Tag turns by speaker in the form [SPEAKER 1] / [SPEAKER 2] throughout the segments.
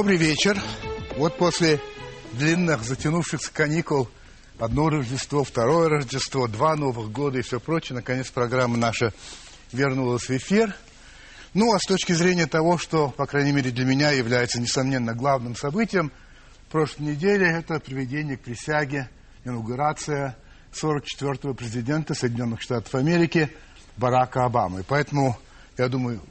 [SPEAKER 1] Добрый вечер. Вот после длинных затянувшихся каникул одно Рождество, второе Рождество, два Новых года и все прочее, наконец программа наша вернулась в эфир. Ну, а с точки зрения того, что, по крайней мере, для меня является, несомненно, главным событием прошлой недели, это приведение к присяге, инаугурация 44-го президента Соединенных Штатов Америки Барака Обамы. Поэтому, я думаю,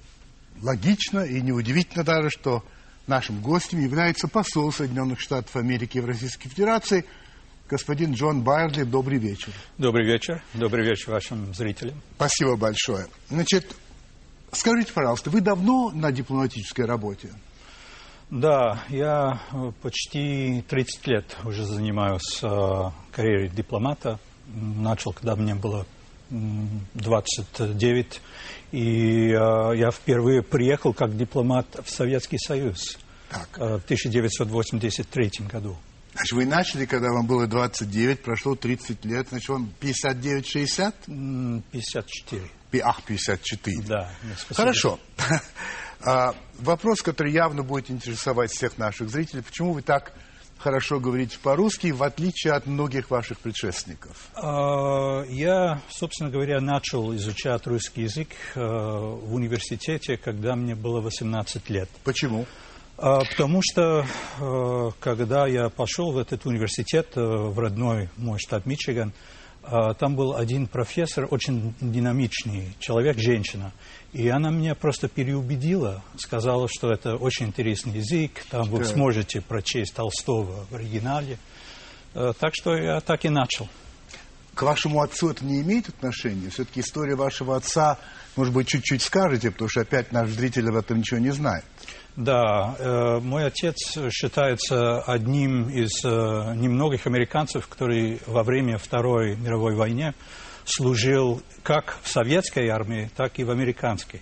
[SPEAKER 1] логично и неудивительно даже, что Нашим гостем является посол Соединенных Штатов Америки в Российской Федерации, господин Джон Байерли. Добрый вечер.
[SPEAKER 2] Добрый вечер. Добрый вечер вашим зрителям.
[SPEAKER 1] Спасибо большое. Значит, скажите, пожалуйста, вы давно на дипломатической работе?
[SPEAKER 2] Да, я э, почти 30 лет уже занимаюсь э, карьерой дипломата. Начал, когда мне было 29. И э, я впервые приехал как дипломат в Советский Союз так. Э, в 1983 году.
[SPEAKER 1] Значит, вы начали, когда вам было 29, прошло 30 лет, значит, вам 59-60?
[SPEAKER 2] 54.
[SPEAKER 1] Ах, 54.
[SPEAKER 2] Да.
[SPEAKER 1] Хорошо. А, вопрос, который явно будет интересовать всех наших зрителей. Почему вы так хорошо говорите по-русски, в отличие от многих ваших предшественников?
[SPEAKER 2] А, я, собственно говоря, начал изучать русский язык э, в университете, когда мне было 18 лет.
[SPEAKER 1] Почему?
[SPEAKER 2] А, потому что, э, когда я пошел в этот университет, э, в родной мой штат Мичиган, там был один профессор, очень динамичный человек, женщина. И она меня просто переубедила, сказала, что это очень интересный язык, там вы сможете прочесть Толстого в оригинале. Э, так что я так и начал.
[SPEAKER 1] К вашему отцу это не имеет отношения? Все-таки история вашего отца, может быть, чуть-чуть скажете, потому что опять наш зритель об этом ничего не знает.
[SPEAKER 2] Да, э, мой отец считается одним из э, немногих американцев, которые во время Второй мировой войны служил как в советской армии, так и в американской.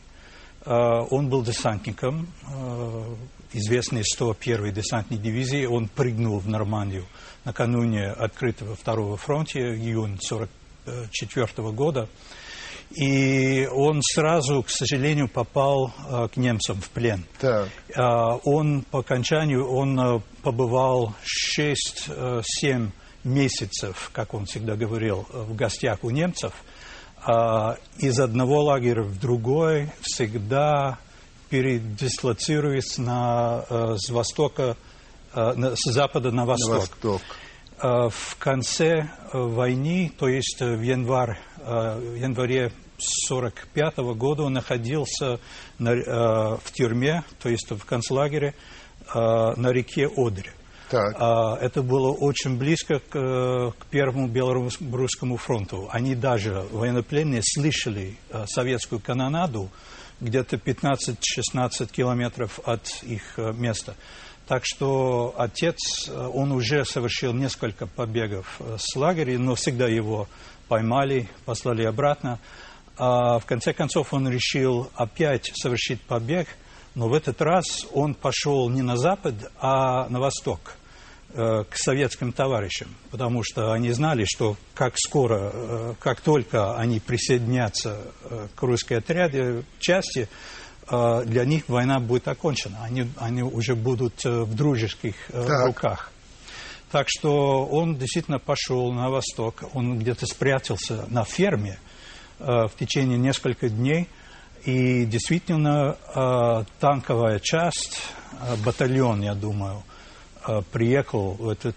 [SPEAKER 2] А, он был десантником, а, известный 101-й десантной дивизии. Он прыгнул в Нормандию накануне открытого Второго фронта, июнь 1944 года. И он сразу, к сожалению, попал э, к немцам в плен. Так. Э, он по окончанию он э, побывал 6-7 месяцев, как он всегда говорил, в гостях у немцев, из одного лагеря в другой всегда передислоцируясь на, с востока, с запада на восток. На восток. В конце войны, то есть в, январь, в январе 1945 года он находился на, в тюрьме, то есть в концлагере на реке Одре. Так. А, это было очень близко к, к Первому Белорусскому фронту. Они даже, военнопленные, слышали советскую канонаду где-то 15-16 километров от их места. Так что отец, он уже совершил несколько побегов с лагеря, но всегда его поймали, послали обратно. А в конце концов он решил опять совершить побег – но в этот раз он пошел не на запад, а на восток, э, к советским товарищам, потому что они знали, что как скоро, э, как только они присоединятся э, к русской отряде, части, для них война будет окончена. Они, они уже будут в дружеских так. руках. Так что он действительно пошел на восток, он где-то спрятался на ферме в течение нескольких дней – и действительно, э, танковая часть, э, батальон, я думаю, э, приехал в эту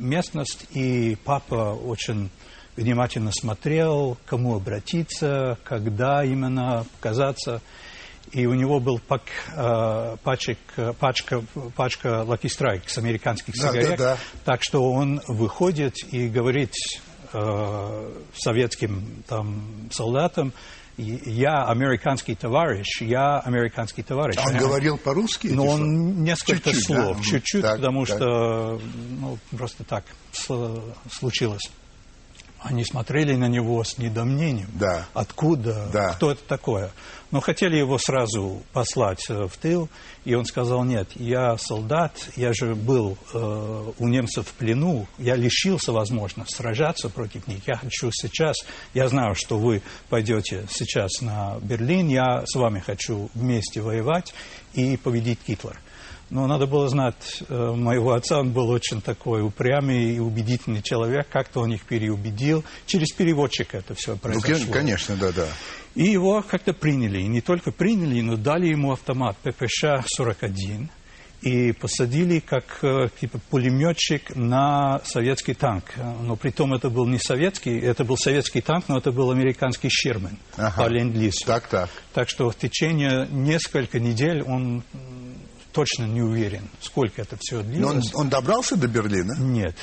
[SPEAKER 2] местность, и папа очень внимательно смотрел, кому обратиться, когда именно показаться. И у него был пак, пачек, пачка, пачка Lucky Strike американских сигарет. Да, да. Так что он выходит и говорит э, советским там, солдатам, я американский товарищ, я американский товарищ.
[SPEAKER 1] Он говорил по-русски?
[SPEAKER 2] Но он несколько чуть-чуть, слов, да? чуть-чуть, так, потому так. что ну, просто так случилось. Они смотрели на него с недомнением. Да. Откуда? Да. Кто это такое? Но хотели его сразу послать э, в тыл, и он сказал, нет, я солдат, я же был э, у немцев в плену, я лишился возможно сражаться против них, я хочу сейчас, я знаю, что вы пойдете сейчас на Берлин, я с вами хочу вместе воевать и победить Гитлер. Но надо было знать э, моего отца, он был очень такой упрямый и убедительный человек, как-то он их переубедил. Через переводчика это все произошло.
[SPEAKER 1] Ну, конечно, да, да.
[SPEAKER 2] И его как-то приняли. И не только приняли, но дали ему автомат ППШ-41 и посадили как э, типа пулеметчик на советский танк. Но при том это был не советский, это был советский танк, но это был американский Шерман
[SPEAKER 1] Ага.
[SPEAKER 2] по ленд-лизу.
[SPEAKER 1] Так, так.
[SPEAKER 2] Так что в течение нескольких недель он точно не уверен, сколько это все
[SPEAKER 1] Но он,
[SPEAKER 2] длилось.
[SPEAKER 1] он добрался до Берлина?
[SPEAKER 2] Нет,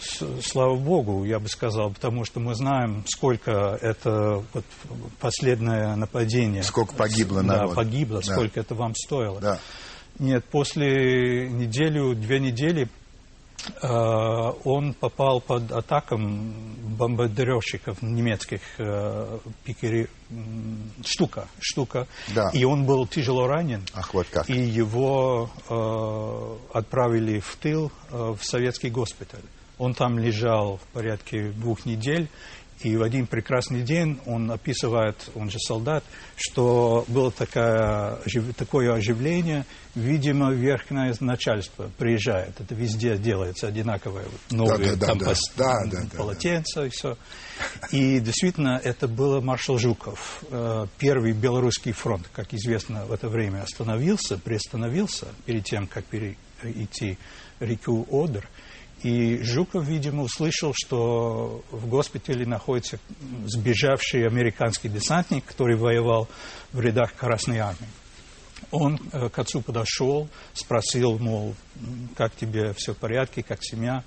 [SPEAKER 2] с- слава богу, я бы сказал, потому что мы знаем, сколько это вот, последнее нападение.
[SPEAKER 1] Сколько погибло
[SPEAKER 2] Да,
[SPEAKER 1] народу.
[SPEAKER 2] погибло,
[SPEAKER 1] Да.
[SPEAKER 2] сколько это вам стоило.
[SPEAKER 1] Да.
[SPEAKER 2] Нет, после неделю, две недели он попал под атаком бомбардировщиков немецких э, пикери, штука, штука.
[SPEAKER 1] Да.
[SPEAKER 2] И он был тяжело ранен.
[SPEAKER 1] Ах, вот как.
[SPEAKER 2] И его э, отправили в тыл э, в советский госпиталь. Он там лежал в порядке двух недель. И в один прекрасный день он описывает, он же солдат, что было ожив- такое оживление, видимо, верхнее начальство приезжает. Это везде делается одинаковое. Новые
[SPEAKER 1] да, да.
[SPEAKER 2] пос-
[SPEAKER 1] Да, да, да,
[SPEAKER 2] полотенца и все. И действительно, это был маршал Жуков. Э, Первый Белорусский фронт, как известно, в это время остановился, приостановился перед тем, как перейти реку Одер. И Жуков, видимо, услышал, что в госпитале находится сбежавший американский десантник, который воевал в рядах Красной Армии. Он э, к отцу подошел, спросил, мол, как тебе все в порядке, как семья.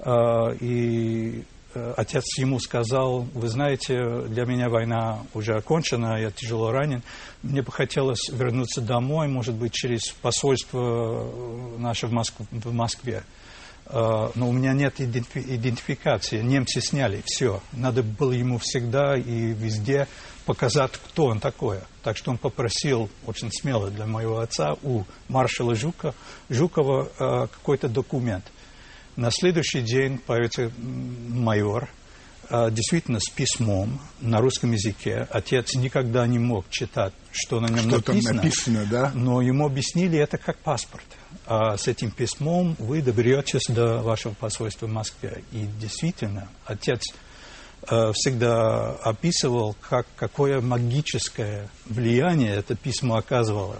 [SPEAKER 2] Э, И э, отец ему сказал, вы знаете, для меня война уже окончена, я тяжело ранен. Мне бы хотелось вернуться домой, может быть, через посольство наше в Москве. Э, Но у меня нет идентифи- идентификации. Немцы сняли все. Надо было ему всегда и везде показать, кто он такой. Так что он попросил очень смело для моего отца у маршала Жука, Жукова э, какой-то документ. На следующий день появится майор, э, действительно с письмом на русском языке. Отец никогда не мог читать, что на нем
[SPEAKER 1] Что
[SPEAKER 2] написано.
[SPEAKER 1] написано, да?
[SPEAKER 2] Но ему объяснили это как паспорт. А с этим письмом вы доберетесь до вашего посольства в Москве. И действительно, отец э, всегда описывал, как, какое магическое влияние это письмо оказывало.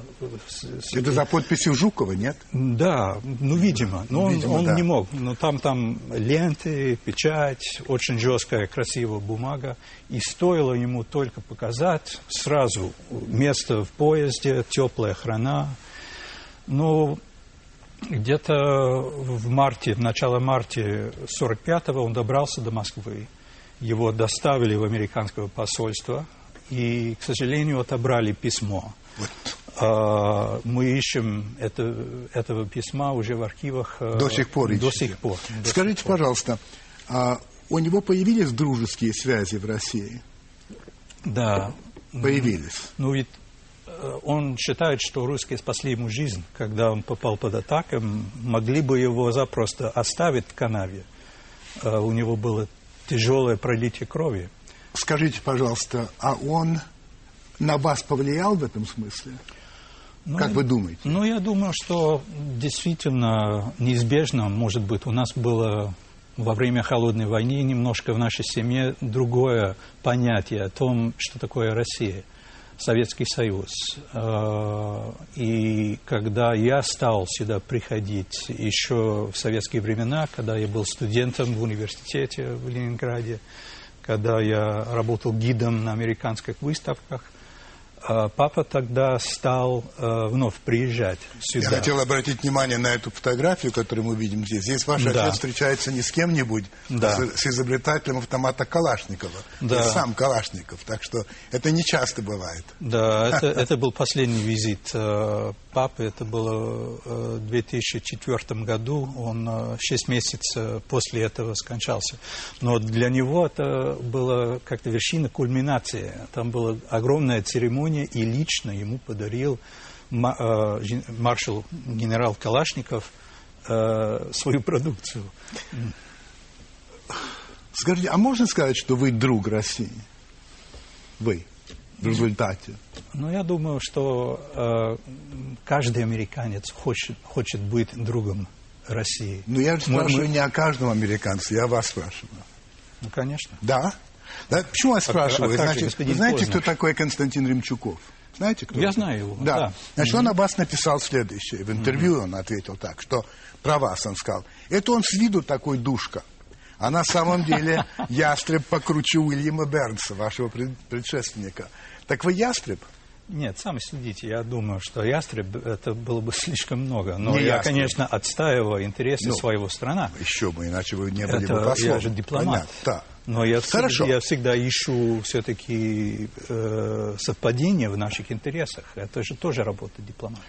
[SPEAKER 1] Это за подписью Жукова, нет?
[SPEAKER 2] да, ну, видимо. Но он,
[SPEAKER 1] Видимо,
[SPEAKER 2] он
[SPEAKER 1] да.
[SPEAKER 2] не мог. Но там, там ленты, печать, очень жесткая, красивая бумага. И стоило ему только показать сразу место в поезде, теплая храна. Но где-то в марте, в начало марта 45-го он добрался до Москвы. Его доставили в американское посольство. И, к сожалению, отобрали письмо. А, мы ищем это, этого письма уже в архивах.
[SPEAKER 1] До сих пор
[SPEAKER 2] До
[SPEAKER 1] ищете?
[SPEAKER 2] сих пор. до
[SPEAKER 1] Скажите,
[SPEAKER 2] сих пор.
[SPEAKER 1] пожалуйста, а у него появились дружеские связи в России?
[SPEAKER 2] Да.
[SPEAKER 1] Появились.
[SPEAKER 2] Ну ведь он считает, что русские спасли ему жизнь, когда он попал под атаку. Могли бы его запросто оставить в канаве. Э, У него было тяжелое пролитие крови.
[SPEAKER 1] Скажите, пожалуйста, а он на вас повлиял в этом смысле?
[SPEAKER 2] Ну,
[SPEAKER 1] Как вы думаете?
[SPEAKER 2] Ну, я думаю, что действительно неизбежно, может быть, у нас было во время холодной войны немножко в нашей семье другое понятие о том, что такое Россия, Советский Союз. Э, И когда я стал сюда приходить еще в советские времена, когда я был студентом в университете в Ленинграде, когда я работал гидом на американских выставках, папа тогда стал э, вновь приезжать
[SPEAKER 1] Я
[SPEAKER 2] сюда.
[SPEAKER 1] хотел обратить внимание на эту фотографию, которую мы видим здесь. Здесь ваш
[SPEAKER 2] Да.
[SPEAKER 1] отец встречается не с кем-нибудь,
[SPEAKER 2] Да.
[SPEAKER 1] а с, с изобретателем автомата Калашникова.
[SPEAKER 2] Да.
[SPEAKER 1] И сам Калашников. Так что это не часто бывает.
[SPEAKER 2] Да, это, это был последний визит э, папы. Это было э, в 2004 году. Он э, шесть месяцев после этого скончался. Но для него это было как-то вершина кульминации. Там была огромная церемония, и лично ему подарил э, маршал генерал Калашников э, свою продукцию.
[SPEAKER 1] Скажите, а можно сказать, что вы друг России? Вы. В результате?
[SPEAKER 2] Ну, я думаю, что э, каждый американец хочет, хочет быть другом России.
[SPEAKER 1] Ну, я же спрашиваю мы... не о каждом американце, я вас спрашиваю.
[SPEAKER 2] Ну, конечно.
[SPEAKER 1] Да? да? Почему я спрашиваю? А, а Значит, вы знаете, Познер? кто такой Константин Ремчуков? Знаете, кто
[SPEAKER 2] Я
[SPEAKER 1] это?
[SPEAKER 2] знаю его,
[SPEAKER 1] да.
[SPEAKER 2] да.
[SPEAKER 1] Значит, mm-hmm. он о вас написал следующее. В интервью mm-hmm. он ответил так, что про вас он сказал. Это он с виду такой душка. А на самом деле ястреб покруче Уильяма Бернса, вашего предшественника. Так вы ястреб?
[SPEAKER 2] Нет, сами следите. Я думаю, что ястреб это было бы слишком много. Но не я, ястреб. конечно, отстаиваю интересы ну, своего страны.
[SPEAKER 1] Еще бы, иначе вы не были это, бы послом.
[SPEAKER 2] Я же дипломат. Понятно, да. Но я Хорошо. всегда, я всегда ищу все-таки э, совпадения в наших интересах. Это же тоже работа дипломата.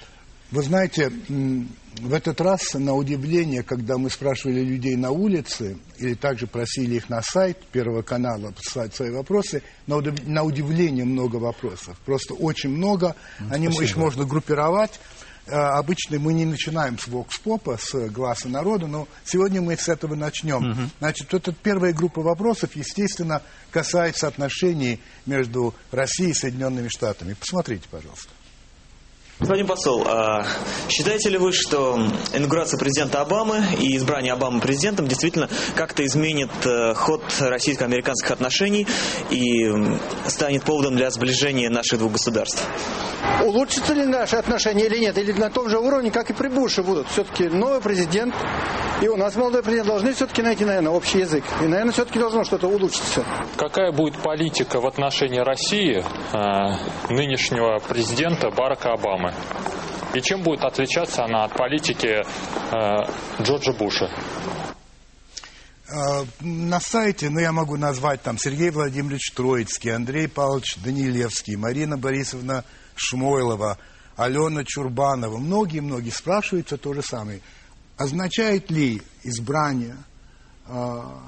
[SPEAKER 1] Вы знаете, в этот раз, на удивление, когда мы спрашивали людей на улице, или также просили их на сайт Первого канала послать свои вопросы, на, удив... на удивление много вопросов. Просто очень много. Ну, Они их можно группировать. А, обычно мы не начинаем с вокс-попа, с глаза народа, но сегодня мы с этого начнем. Угу. Значит, вот эта первая группа вопросов, естественно, касается отношений между Россией и Соединенными Штатами. Посмотрите, пожалуйста.
[SPEAKER 3] Господин посол, а считаете ли вы, что инаугурация президента Обамы и избрание Обамы президентом действительно как-то изменит э, ход российско-американских отношений и станет поводом для сближения наших двух государств?
[SPEAKER 4] Улучшатся ли наши отношения или нет? Или на том же уровне, как и при Буше будут? Все-таки новый президент и у нас молодой президент должны все-таки найти, наверное, общий язык. И, наверное, все-таки должно что-то улучшиться.
[SPEAKER 5] Какая будет политика в отношении России э, нынешнего президента Барака Обамы? И чем будет отличаться она от политики э, Джорджа Буша?
[SPEAKER 1] Э, на сайте, ну, я могу назвать там Сергей Владимирович Троицкий, Андрей Павлович Данилевский, Марина Борисовна Шмойлова, Алена Чурбанова. Многие-многие спрашиваются то же самое. Означает ли избрание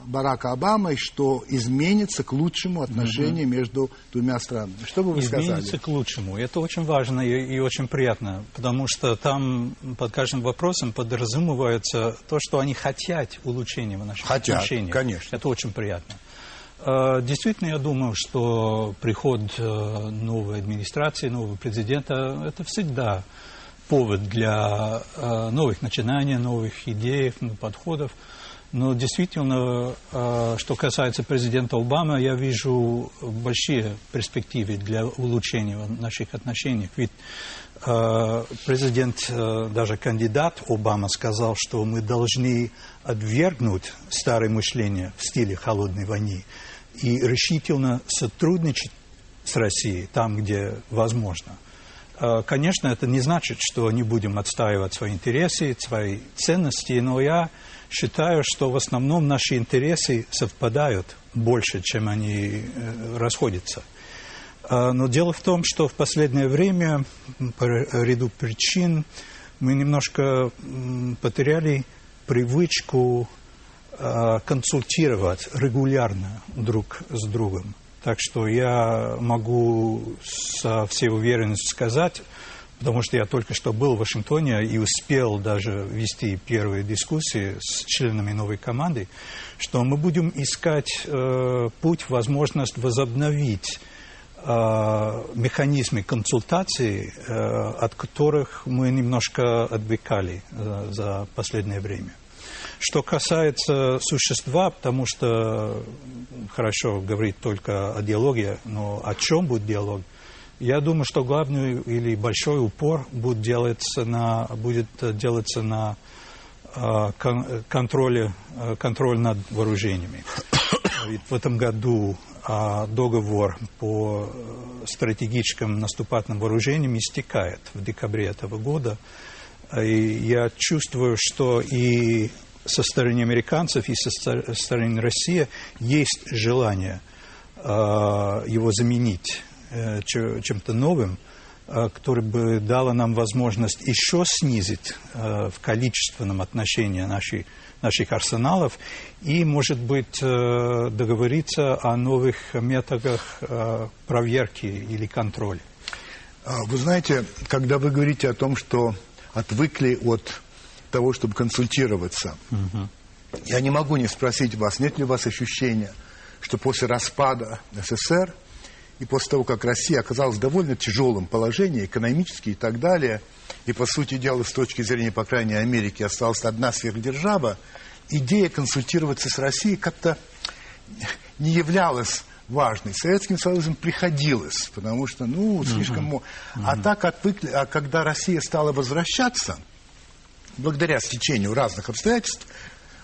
[SPEAKER 1] Барака Обамы, что изменится к лучшему отношение угу. между двумя странами? Что бы вы
[SPEAKER 2] изменится
[SPEAKER 1] сказали?
[SPEAKER 2] Изменится к лучшему. Это очень важно и, и очень приятно, потому что там под каждым вопросом подразумевается то, что они хотят улучшения в наших хотят, отношениях.
[SPEAKER 1] конечно.
[SPEAKER 2] Это очень приятно. Э, действительно, я думаю, что приход э, новой администрации, нового президента, это всегда повод для э, новых начинаний, новых идей, подходов. Но действительно, э, что касается президента Обамы, я вижу большие перспективы для улучшения наших отношений. Ведь э, президент, э, даже кандидат Обама сказал, что мы должны отвергнуть старое мышление в стиле холодной войны и решительно сотрудничать с Россией там, где возможно – конечно, это не значит, что не будем отстаивать свои интересы, свои ценности, но я считаю, что в основном наши интересы совпадают больше, чем они э, расходятся. Э, но дело в том, что в последнее время по ряду причин мы немножко потеряли привычку консультировать регулярно друг с другом. Так что я могу со всей уверенностью сказать, потому что я только что был в Вашингтоне и успел даже вести первые дискуссии с членами новой команды, что мы будем искать э, путь, возможность возобновить э, механизмы консультации, э, от которых мы немножко отвлекали э, за последнее время. Что касается существа, потому что хорошо говорить только о диалоге, но о чем будет диалог? Я думаю, что главный или большой упор будет делаться на, будет делаться на э, кон, контроле, э, контроль над вооружениями. Ведь в этом году э, договор по стратегическим наступательным вооружениям истекает в декабре этого года. И я чувствую, что и со стороны американцев и со стороны России есть желание э, его заменить э, чем-то новым, э, который бы дало нам возможность еще снизить э, в количественном отношении наши, наших арсеналов и, может быть, э, договориться о новых методах э, проверки или контроля.
[SPEAKER 1] А, вы знаете, когда вы говорите о том, что отвыкли от того, чтобы консультироваться. Угу. Я не могу не спросить вас, нет ли у вас ощущения, что после распада СССР и после того, как Россия оказалась в довольно тяжелом положении, экономически и так далее, и, по сути дела, с точки зрения, по крайней мере, Америки, осталась одна сверхдержава, идея консультироваться с Россией как-то не являлась важной. Советским Союзом приходилось, потому что, ну, слишком... Uh-huh. А так, отвыкли, а когда Россия стала возвращаться, благодаря стечению разных обстоятельств,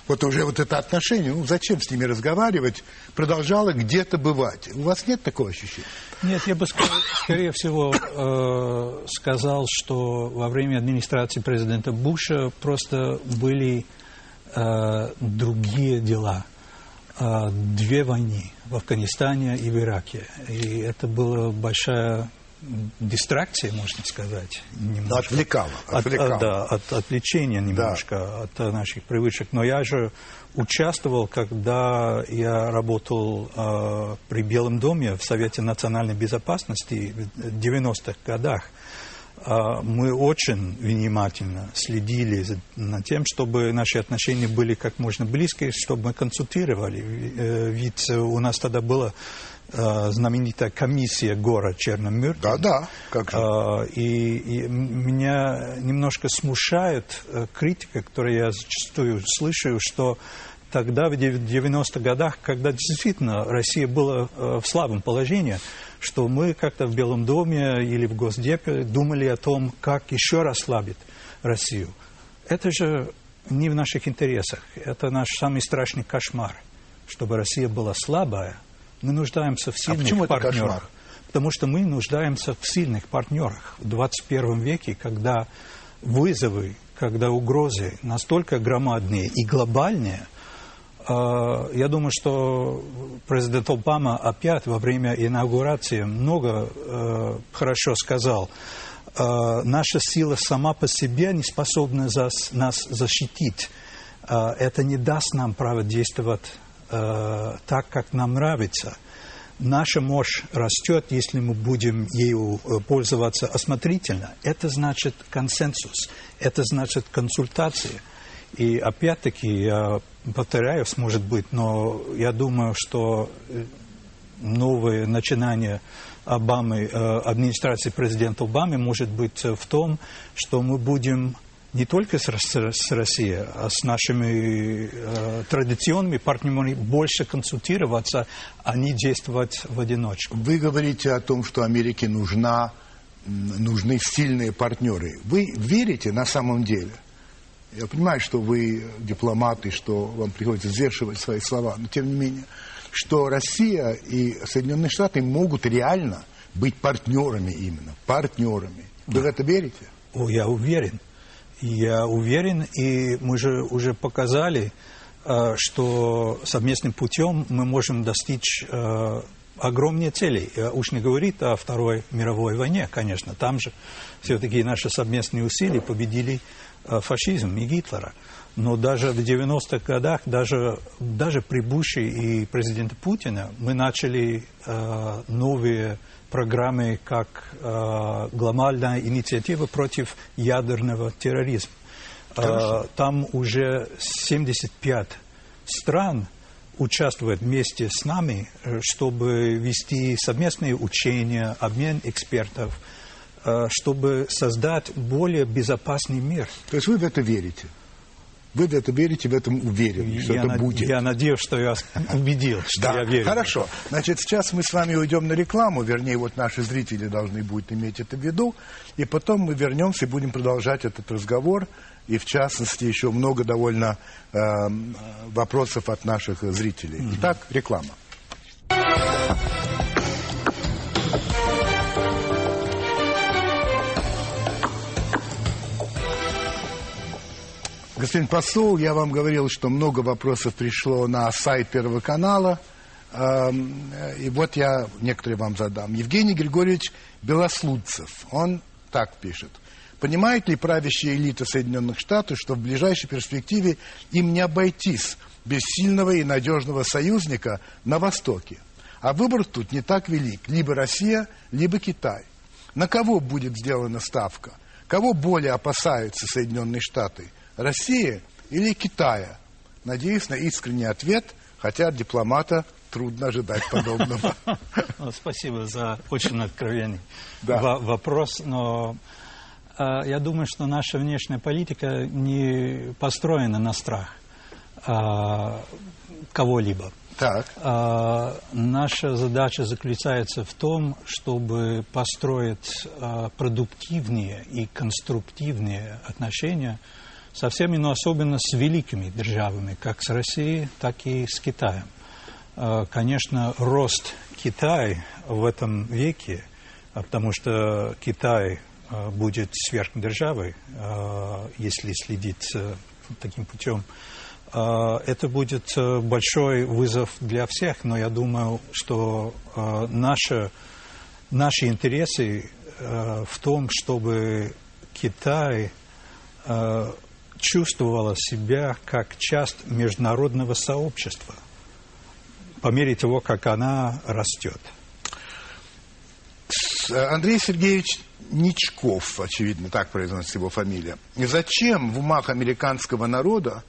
[SPEAKER 1] вот уже вот это отношение, ну, зачем с ними разговаривать, продолжало где-то бывать. У вас нет такого ощущения?
[SPEAKER 2] Нет, я бы, скорее всего, э, сказал, что во время администрации президента Буша просто были э, другие дела. Э, две войны в Афганистане и в Ираке. И это была большая дистракция, можно сказать.
[SPEAKER 1] Немножко. Отвлекало.
[SPEAKER 2] отвлекало. От, да, от отвлечения немножко да. от наших привычек. Но я же участвовал, когда я работал э, при Белом доме в Совете национальной безопасности в 90-х годах. Э, мы очень внимательно следили за над тем, чтобы наши отношения были как можно близкие, чтобы мы консультировали. Э, ведь у нас тогда было Э, знаменитая комиссия гора Черномырдин.
[SPEAKER 1] Да, да, как же.
[SPEAKER 2] Э, и, и меня немножко смущает э, критика, которую я зачастую слышу, что тогда, в 90-х годах, когда действительно Россия была в слабом положении, что мы как-то в Белом доме или в Госдепе думали о том, как еще расслабить Россию. Это же не в наших интересах. Это наш самый страшный кошмар, чтобы Россия была слабая – мы нуждаемся в а сильных а почему партнерах. Потому что мы нуждаемся в сильных партнерах в 21 веке, когда вызовы, когда угрозы настолько громадные и глобальные, а, я думаю, что президент Обама опять во время инаугурации много э, хорошо сказал. Э, наша сила сама по себе не способна нас защитить. Э, это не даст нам право действовать э, так, как нам нравится. Наша мощь растет, если мы будем ею э, пользоваться осмотрительно. Это значит консенсус, это значит консультации. И опять-таки, я повторяюсь, может быть, но я думаю, что э, новое начинание Обамы, администрации президента Обамы может быть в том, что мы будем не только с, с, с Россией, а с нашими э, традиционными партнерами больше консультироваться, а не действовать в одиночку.
[SPEAKER 1] Вы говорите о том, что Америке нужна, нужны сильные партнеры. Вы верите на самом деле? Я понимаю, что вы дипломаты, что вам приходится взвешивать свои слова, но тем не менее, что Россия и Соединенные Штаты могут реально быть партнерами именно, партнерами. Вы да. в это верите?
[SPEAKER 2] О, я уверен. Я уверен, и мы же уже показали, э, что совместным путем мы можем достичь э, огромные цели. Уж не говорит о Второй мировой войне, конечно. Там же все-таки наши совместные усилия победили э, фашизм и Гитлера. Но даже в 90-х годах, даже, даже при Буше и президенте Путина, мы начали э, новые программы как э, глобальная инициатива против ядерного терроризма. Э, там уже 75 стран участвуют вместе с нами, э, чтобы вести совместные учения, обмен экспертов, э, чтобы создать более безопасный мир.
[SPEAKER 1] То есть вы в это верите? Вы в это верите, в этом уверены, что
[SPEAKER 2] я
[SPEAKER 1] это
[SPEAKER 2] над...
[SPEAKER 1] будет.
[SPEAKER 2] Я надеюсь, что я убедил, что
[SPEAKER 1] да,
[SPEAKER 2] я верю.
[SPEAKER 1] Хорошо. Значит, сейчас мы с вами уйдем на рекламу, вернее, вот наши зрители должны будут иметь это в виду, и потом мы вернемся и будем продолжать этот разговор, и в частности еще много довольно э, вопросов от наших зрителей. Итак, реклама. Господин посол, я вам говорил, что много вопросов пришло на сайт Первого канала. Эм, и вот я некоторые вам задам. Евгений Григорьевич Белослудцев, он так пишет. Понимает ли правящая элита Соединенных Штатов, что в ближайшей перспективе им не обойтись без сильного и надежного союзника на Востоке? А выбор тут не так велик. Либо Россия, либо Китай. На кого будет сделана ставка? Кого более опасаются Соединенные Штаты? России или Китая? Надеюсь на искренний ответ, хотя от дипломата трудно ожидать подобного.
[SPEAKER 2] Ну, спасибо за очень откровенный вопрос, но а, я думаю, что наша внешняя политика не построена на страх а, кого-либо.
[SPEAKER 1] Так.
[SPEAKER 2] А, наша задача заключается в том, чтобы построить продуктивнее и конструктивнее отношения со всеми, но особенно с великими державами, как с Россией, так и с Китаем. Конечно, рост Китая в этом веке, потому что Китай Э, будет сверхдержавой, э, если следить э, таким путем, это будет большой вызов для всех, но я думаю, что наши, наши интересы в том, чтобы Китай чувствовала себя как часть международного сообщества по мере того, как она растет.
[SPEAKER 1] Андрей Сергеевич Ничков, очевидно, так произносится его фамилия. И зачем в умах американского народа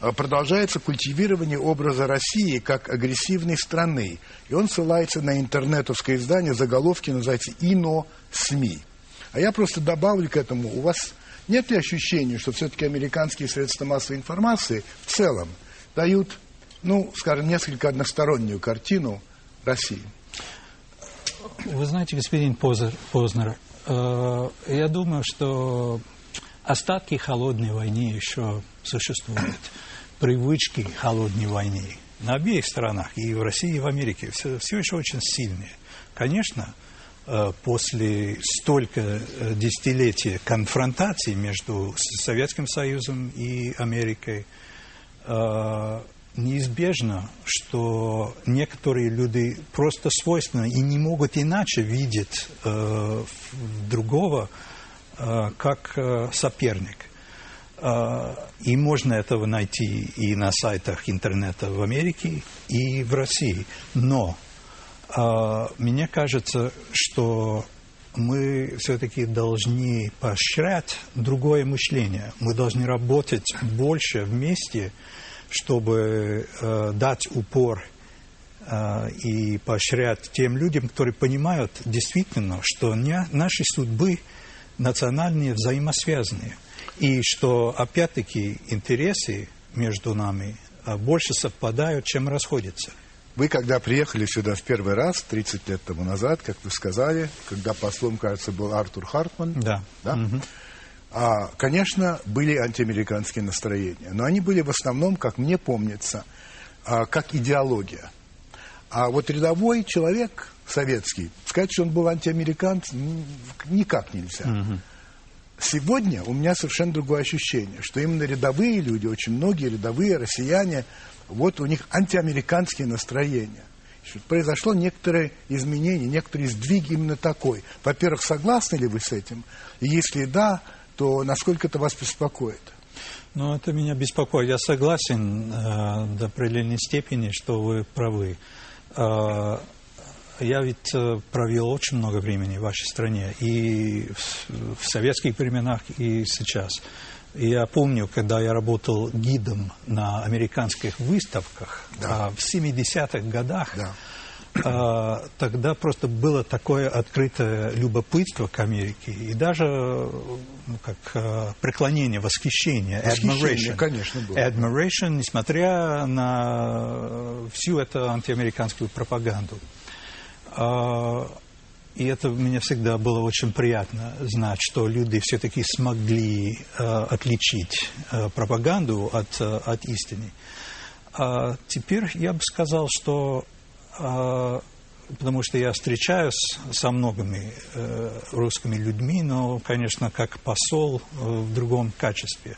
[SPEAKER 1] э, продолжается культивирование образа России как агрессивной страны. И он ссылается на интернетовское издание, заголовки называется «Ино СМИ». А я просто добавлю к этому, у вас нет ли ощущения, что все-таки американские средства массовой информации в целом дают, ну, скажем, несколько одностороннюю картину России?
[SPEAKER 2] Вы знаете, господин Познер, Э, я думаю, что остатки холодной войны еще существуют. Привычки холодной войны на обеих сторонах, и в России, и в Америке, все, все еще очень сильные. Конечно, после столько э, десятилетий конфронтации между Советским Союзом и Америкой, неизбежно, что некоторые люди просто свойственно и не могут иначе видеть э, другого э, как э, соперник. Э, и можно этого найти и на сайтах интернета в Америке, и в России. Но э, мне кажется, что мы все-таки должны поощрять другое мышление. Мы должны работать больше вместе, чтобы э, дать упор э, и поощрять тем людям, которые понимают действительно, что наши судьбы национальные взаимосвязаны, и что, опять-таки, интересы между нами э, больше совпадают, чем расходятся.
[SPEAKER 1] Вы, когда приехали сюда в первый раз, 30 лет тому назад, как вы сказали, когда послом, кажется, был Артур Хартман.
[SPEAKER 2] Да.
[SPEAKER 1] да? Угу. А, конечно, были антиамериканские настроения, но они были в основном, как мне помнится, а, как идеология. А вот рядовой человек советский, сказать, что он был антиамериканцем, никак нельзя. Угу. Сегодня у меня совершенно другое ощущение, что именно рядовые люди, очень многие рядовые россияне, вот у них антиамериканские настроения. Произошло некоторое изменение, некоторые сдвиг именно такой. Во-первых, согласны ли вы с этим? И если да, то насколько это вас беспокоит?
[SPEAKER 2] Ну, это меня беспокоит. Я согласен э, до определенной степени, что вы правы. Э, я ведь э, провел очень много времени в вашей стране, и в, в советских временах, и сейчас. Я помню, когда я работал гидом на американских выставках да. а, в 70-х годах, да. А, тогда просто было такое открытое любопытство к Америке и даже ну, как а, преклонение, восхищение,
[SPEAKER 1] восхищение admiration, конечно, было.
[SPEAKER 2] admiration, несмотря на всю эту антиамериканскую пропаганду. А, и это мне всегда было очень приятно знать, что люди все-таки смогли отличить пропаганду от, от истины. А теперь я бы сказал, что а, потому что я встречаюсь со многими э, русскими людьми, но, конечно, как посол э, в другом качестве.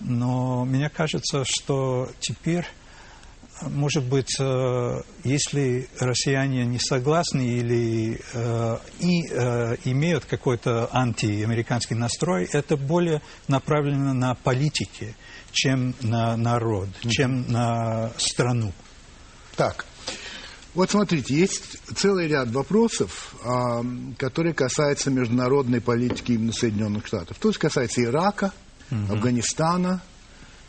[SPEAKER 2] Но мне кажется, что теперь, может быть, э, если россияне не согласны или и имеют какой-то антиамериканский настрой, это более направлено на политике, чем на народ, чем на страну.
[SPEAKER 1] Так, вот смотрите, есть целый ряд вопросов, а, которые касаются международной политики именно Соединенных Штатов. То есть касается Ирака. Афганистана,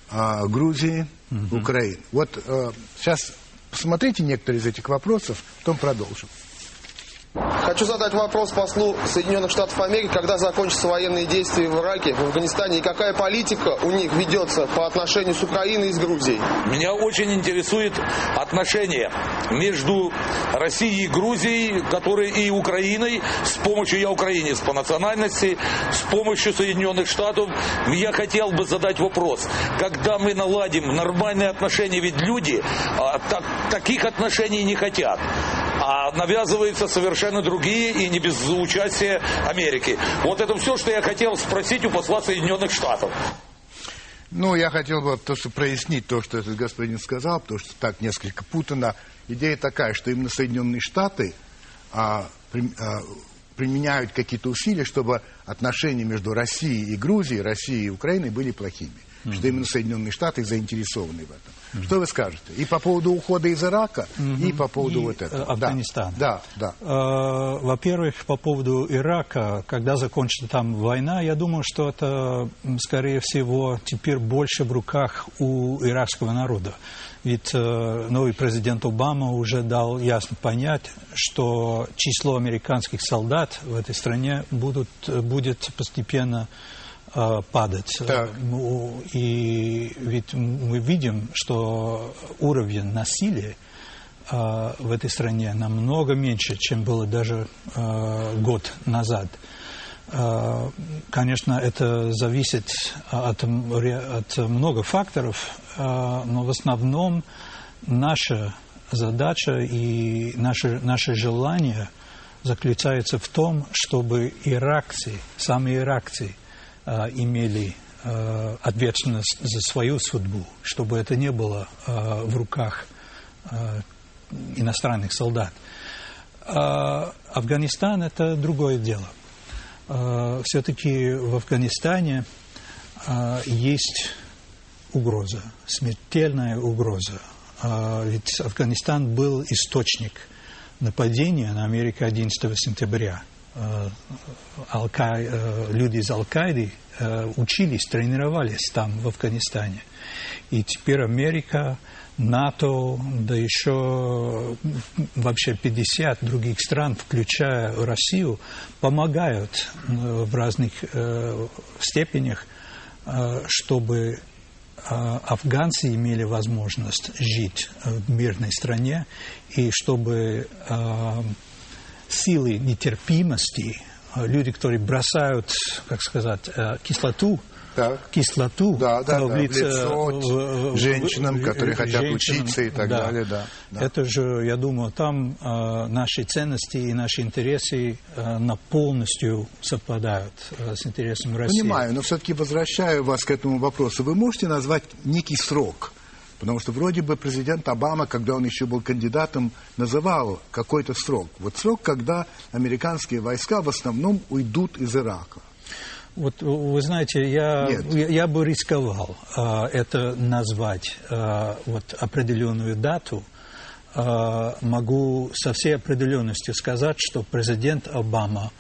[SPEAKER 1] а, Грузии, угу. Украины. Вот сейчас посмотрите некоторые из этих вопросов, потом продолжим.
[SPEAKER 6] Хочу задать вопрос послу Соединенных Штатов Америки, когда закончатся военные действия в Ираке, в Афганистане, и какая политика у них ведется по отношению с Украиной и с Грузией?
[SPEAKER 7] Меня очень интересует отношения между Россией и Грузией, которые и Украиной, с помощью, я украинец по национальности, с помощью Соединенных Штатов. Я хотел бы задать вопрос, когда мы наладим нормальные отношения, ведь люди а, так, таких отношений не хотят а навязываются совершенно другие и не без участия Америки. Вот это все, что я хотел спросить у посла Соединенных Штатов.
[SPEAKER 1] Ну, я хотел бы то, что прояснить то, что этот господин сказал, потому что так несколько путано. Идея такая, что именно Соединенные Штаты а, при, а, применяют какие-то усилия, чтобы отношения между Россией и Грузией, Россией и Украиной были плохими. Mm-hmm. Что именно Соединенные Штаты заинтересованы в этом. Mm-hmm. Что вы скажете? И по поводу ухода из Ирака, mm-hmm. и по поводу
[SPEAKER 2] и
[SPEAKER 1] вот этого.
[SPEAKER 2] Афганистана.
[SPEAKER 1] Да, да.
[SPEAKER 2] да. Э, во-первых, по поводу Ирака, когда закончится там война, я думаю, что это, скорее всего, теперь больше в руках у иракского народа. Ведь э, новый президент Обама уже дал ясно понять, что число американских солдат в этой стране будут, будет постепенно э, падать.
[SPEAKER 1] Так.
[SPEAKER 2] И ведь мы видим, что уровень насилия э, в этой стране намного меньше, чем было даже э, год назад. Э, конечно, это зависит от, от много факторов, э, но в основном наша задача и наше, наше желание заключается в том, чтобы иракцы, сами иракцы, э, имели ответственность за свою судьбу, чтобы это не было в руках иностранных солдат. Афганистан – это другое дело – Э, все-таки в Афганистане э, есть угроза, смертельная угроза. Э, ведь Афганистан был источник нападения на Америку 11 сентября. Люди из Аль-Каиды учились, тренировались там, в Афганистане. И теперь Америка НАТО, да еще вообще 50 других стран, включая Россию, помогают э, в разных э, степенях, э, чтобы афганцы имели возможность жить в мирной стране и чтобы силы нетерпимости, люди, которые бросают, как сказать, кислоту
[SPEAKER 1] так.
[SPEAKER 2] кислоту
[SPEAKER 1] да, да,
[SPEAKER 2] в,
[SPEAKER 1] да, в лицо женщинам, в, которые хотят женщинам, учиться и так
[SPEAKER 2] да.
[SPEAKER 1] далее. Да,
[SPEAKER 2] да. Это же, я думаю, там э, наши ценности и наши интересы э, на полностью совпадают э, с интересом России.
[SPEAKER 1] Понимаю, но все-таки возвращаю вас к этому вопросу. Вы можете назвать некий срок? Потому что вроде бы президент Обама, когда он еще был кандидатом, называл какой-то срок. Вот срок, когда американские войска в основном уйдут из Ирака.
[SPEAKER 2] Вот вы знаете, я, я, я бы рисковал а, это назвать а, вот определенную дату. А, могу со всей определенностью сказать, что президент Обама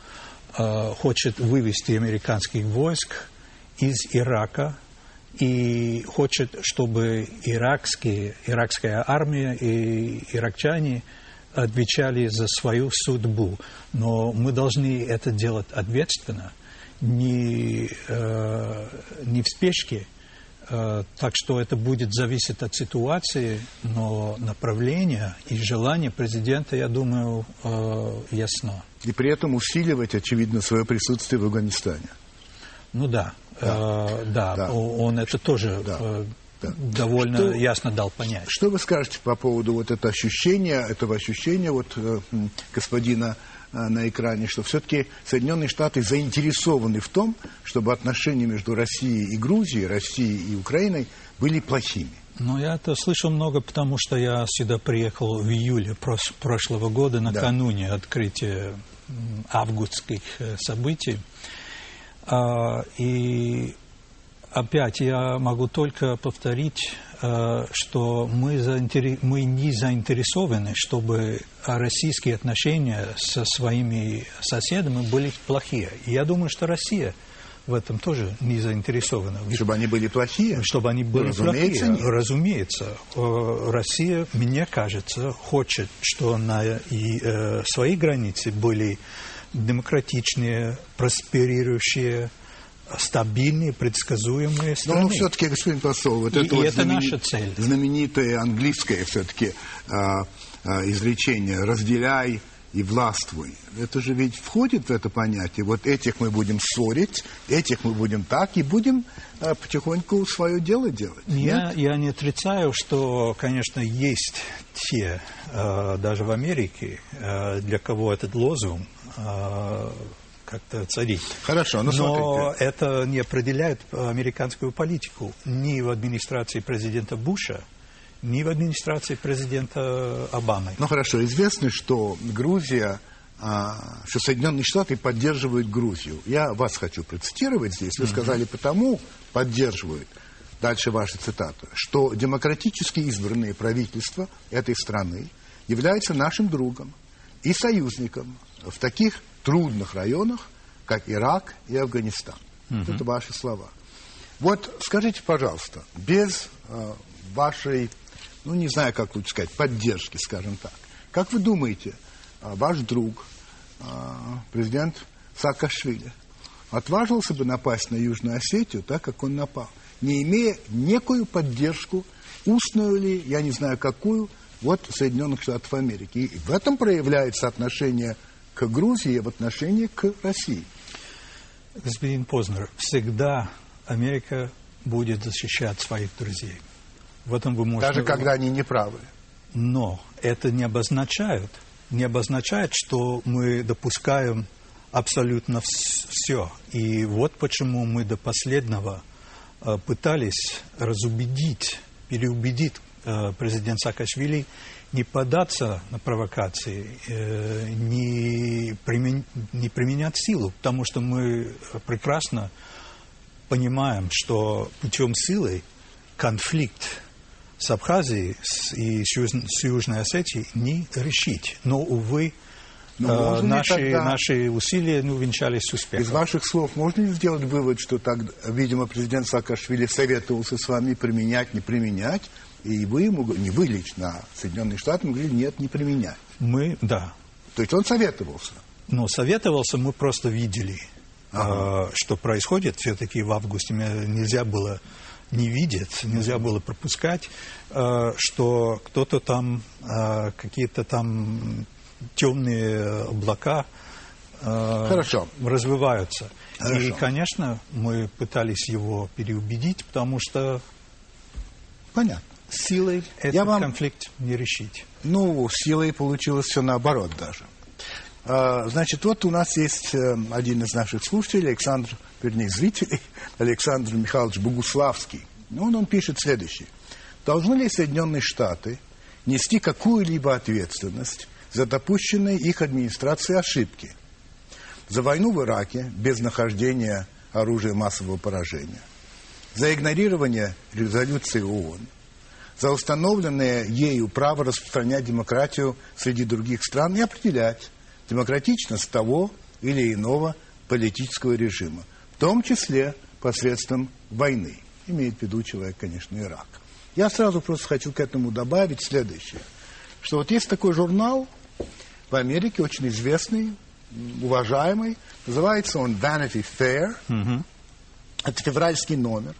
[SPEAKER 2] а, хочет вывести американских войск из Ирака и хочет, чтобы иракские, иракская армия и иракчане отвечали за свою судьбу. Но мы должны это делать ответственно – не, э, не в спешке, э, так что это будет зависеть от ситуации, но направление и желание президента, я думаю, э, ясно.
[SPEAKER 1] И при этом усиливать, очевидно, свое присутствие в Афганистане.
[SPEAKER 2] Ну да, да, э, да, да. он это тоже да. Э, да. довольно что, ясно дал понять.
[SPEAKER 1] Что вы скажете по поводу вот этого ощущения, этого ощущения вот э, господина Э, на экране, что все-таки Соединенные Штаты заинтересованы в том, чтобы отношения между Россией и Грузией, Россией и Украиной были плохими.
[SPEAKER 2] Ну, я это слышал много, потому что я сюда приехал в июле прошлого года, накануне да. открытия августских событий. А, и опять я могу только повторить Э, что мы, заинтер... мы не заинтересованы, чтобы российские отношения со своими соседями были плохие. И я думаю, что Россия в этом тоже не заинтересованы.
[SPEAKER 1] Чтобы они были плохие?
[SPEAKER 2] Чтобы они были
[SPEAKER 1] Разумеется,
[SPEAKER 2] плохие.
[SPEAKER 1] нет.
[SPEAKER 2] Разумеется. Россия, мне кажется, хочет, что на и, э, своей границе были демократичные, просперирующие, стабильные, предсказуемые
[SPEAKER 1] Но
[SPEAKER 2] страны.
[SPEAKER 1] ну, все-таки, господин посол, вот
[SPEAKER 2] И-
[SPEAKER 1] это,
[SPEAKER 2] и
[SPEAKER 1] вот
[SPEAKER 2] это
[SPEAKER 1] знамени-
[SPEAKER 2] наша цель.
[SPEAKER 1] знаменитое английское все-таки а, а, изречение «разделяй и властвуй». Это же ведь входит в это понятие. Вот этих мы будем ссорить, этих мы будем так, и будем а, потихоньку свое дело делать.
[SPEAKER 2] Я,
[SPEAKER 1] Нет?
[SPEAKER 2] я не отрицаю, что, конечно, есть те, э, даже в Америке, э, для кого этот лозунг как-то царит.
[SPEAKER 1] Хорошо, ну
[SPEAKER 2] Но
[SPEAKER 1] смотрите.
[SPEAKER 2] это не определяет американскую политику ни в администрации президента Буша, ни в администрации президента Обамы.
[SPEAKER 1] Ну хорошо, известно, что Грузия, а, что Соединенные Штаты поддерживают Грузию. Я вас хочу процитировать здесь. Вы сказали, потому поддерживают. Дальше ваша цитата. Что демократически избранные правительства этой страны являются нашим другом и союзником в таких трудных районах, как Ирак и Афганистан. Вот Это ваши слова. Вот скажите, пожалуйста, без э, вашей, ну не знаю, как лучше сказать, поддержки, скажем так, как вы думаете, э, ваш друг, э, президент Саакашвили, отважился бы напасть на Южную Осетию так, как он напал, не имея некую поддержку, устную ли, я не знаю какую, вот Соединенных Штатов Америки. И в этом проявляется отношение к Грузии в отношении к России.
[SPEAKER 2] Господин Познер, всегда Америка будет защищать своих друзей. В этом вы можете...
[SPEAKER 1] Даже когда они неправы.
[SPEAKER 2] Но это не обозначает, не обозначает, что мы допускаем абсолютно все. И вот почему мы до последнего э, пытались разубедить, переубедить э, президента Саакашвили не поддаться на провокации, э, не, примен- не применять силу, потому что мы прекрасно понимаем, что путем силы конфликт с Абхазией и с, Юж- с Южной Осетией не решить. Но, увы,
[SPEAKER 1] Но
[SPEAKER 2] э, наши,
[SPEAKER 1] тогда-
[SPEAKER 2] наши усилия не увенчались
[SPEAKER 1] Из
[SPEAKER 2] успехом.
[SPEAKER 1] ваших слов можно ли сделать вывод, что так, видимо, президент Саакашвили советовался с вами применять, не применять, и вы ему, не вы лично, а Соединенные Штаты ему говорили, нет, не применять.
[SPEAKER 2] Мы, да.
[SPEAKER 1] То есть он советовался.
[SPEAKER 2] Но советовался, мы просто видели,
[SPEAKER 1] Ага.
[SPEAKER 2] э, что происходит. Все-таки в августе нельзя было не видеть, нельзя было пропускать, э, что кто-то там, э, какие-то там темные облака э,
[SPEAKER 1] Хорошо.
[SPEAKER 2] развиваются. И,
[SPEAKER 1] Хорошо.
[SPEAKER 2] конечно, мы пытались его переубедить, потому что
[SPEAKER 1] Понятно.
[SPEAKER 2] Силой этот
[SPEAKER 1] вам-
[SPEAKER 2] конфликт не решить.
[SPEAKER 1] Ну, силой получилось все наоборот даже. А, Значит, вот у нас есть э, один из наших слушателей, Александр, вернее, зрителей, Александр Михайлович Богуславский. Он, он пишет следующее. Должны ли Соединенные Штаты нести какую-либо ответственность за допущенные их администрацией ошибки? За войну в Ираке без нахождения оружия массового поражения, за игнорирование резолюции ООН, за установленное ею право распространять демократию среди других стран и определять демократичность того или иного политического режима, в том числе посредством войны. Имеет в виду человек, конечно, Ирак. Я сразу просто хочу к этому добавить следующее, что вот есть такой журнал в Америке, очень известный, уважаемый, называется он Vanity Fair, это февральский номер.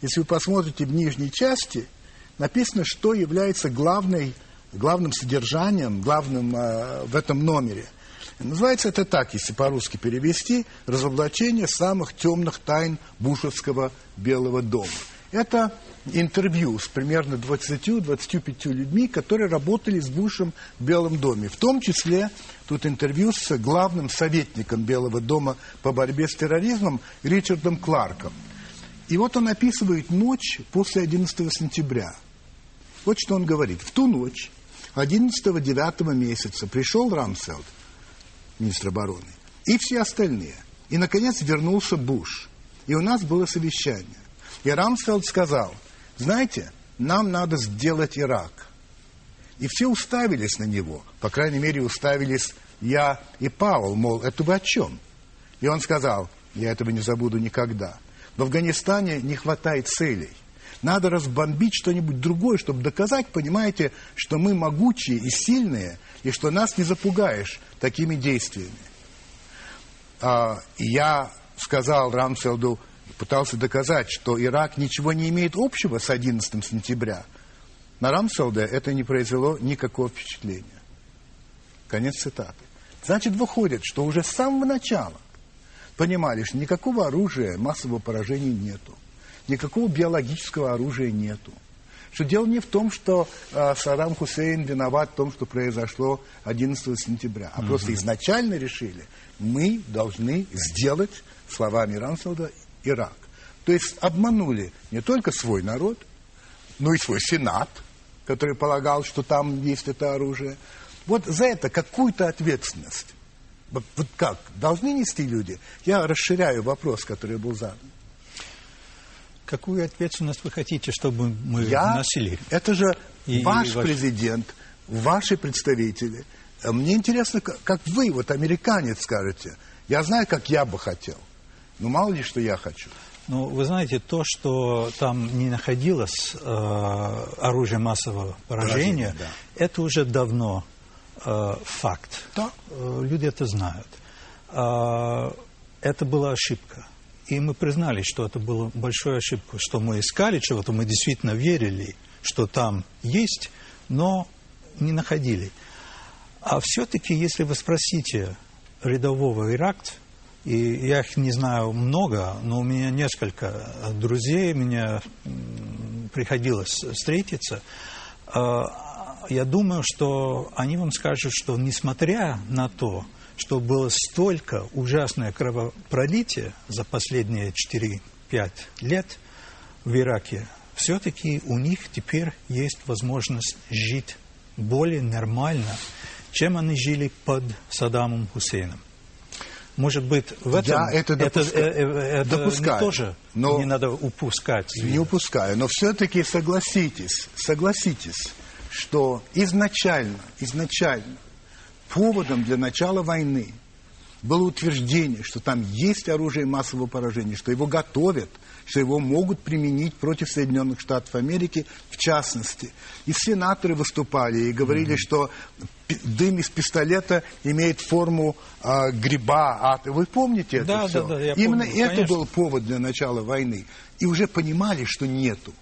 [SPEAKER 1] Если вы посмотрите в нижней части, написано, что является главной, главным содержанием, главным э, в этом номере. Называется это так, если по-русски перевести, разоблачение самых темных тайн Бушевского Белого дома. Это интервью с примерно 20-25 людьми, которые работали с Бушем в Белом доме. В том числе тут интервью с главным советником Белого дома по борьбе с терроризмом Ричардом Кларком. И вот он описывает ночь после 11 сентября. Вот что он говорит. В ту ночь, 11-9 месяца, пришел Рамселд, министр обороны, и все остальные. И, наконец, вернулся Буш. И у нас было совещание. И Рамсфелд сказал, знаете, нам надо сделать Ирак. И все уставились на него. По крайней мере, уставились я и Павел, мол, это вы о чем? И он сказал, Я этого не забуду никогда. В Афганистане не хватает целей. Надо разбомбить что-нибудь другое, чтобы доказать, понимаете, что мы могучие и сильные, и что нас не запугаешь такими действиями. А, я сказал Рамселду, пытался доказать, что Ирак ничего не имеет общего с 11 сентября. На Рамселда это не произвело никакого впечатления. Конец цитаты. Значит, выходит, что уже с самого начала понимали, что никакого оружия массового поражения нету, никакого биологического оружия нету. Что дело не в том, что э, Саддам Хусейн виноват в том, что произошло 11 сентября, а угу. просто изначально решили, мы должны сделать, словами Рамселда, Ирак. То есть обманули не только свой народ, но и свой Сенат, который полагал, что там есть это оружие. Вот за это какую-то ответственность вот, вот как? Должны нести люди? Я расширяю вопрос, который был задан.
[SPEAKER 2] Какую ответственность вы хотите, чтобы мы
[SPEAKER 1] Я,
[SPEAKER 2] носили?
[SPEAKER 1] Это же и, ваш и ваш... президент, ваши представители. Мне интересно, как вы, вот американец, скажете. Я знаю, как я бы хотел. Но мало ли, что я хочу.
[SPEAKER 2] Ну, вы знаете, то, что там не находилось э, оружие массового поражения, Поражение, да. это уже давно э, факт. Да. Э, люди это знают. Э, это была ошибка. И мы признали, что это была большая ошибка, что мы искали чего-то, мы действительно верили, что там есть, но не находили. А все-таки, если вы спросите рядового иракца, и я их не знаю много, но у меня несколько друзей, мне приходилось встретиться, э, я думаю, что они вам скажут, что несмотря на то, что было столько ужасное кровопролитие за последние 4-5 лет в Ираке, все-таки у них теперь есть возможность жить более нормально, чем они жили под Саддамом Хусейном. Может быть, в этом
[SPEAKER 1] Я это, допуска... это, это,
[SPEAKER 2] это допускаю, тоже но не надо упускать.
[SPEAKER 1] Не упускаю, но все-таки согласитесь, согласитесь, что изначально, изначально поводом для начала войны было утверждение, что там есть оружие массового поражения, что его готовят, что его могут применить против Соединенных Штатов Америки, в частности. И сенаторы выступали и говорили, mm-hmm. что дым из пистолета имеет форму а, гриба. А, вы помните это
[SPEAKER 2] да,
[SPEAKER 1] все?
[SPEAKER 2] Да, да, я
[SPEAKER 1] Именно
[SPEAKER 2] помню,
[SPEAKER 1] это
[SPEAKER 2] конечно.
[SPEAKER 1] был повод для начала войны. И уже понимали, что нету.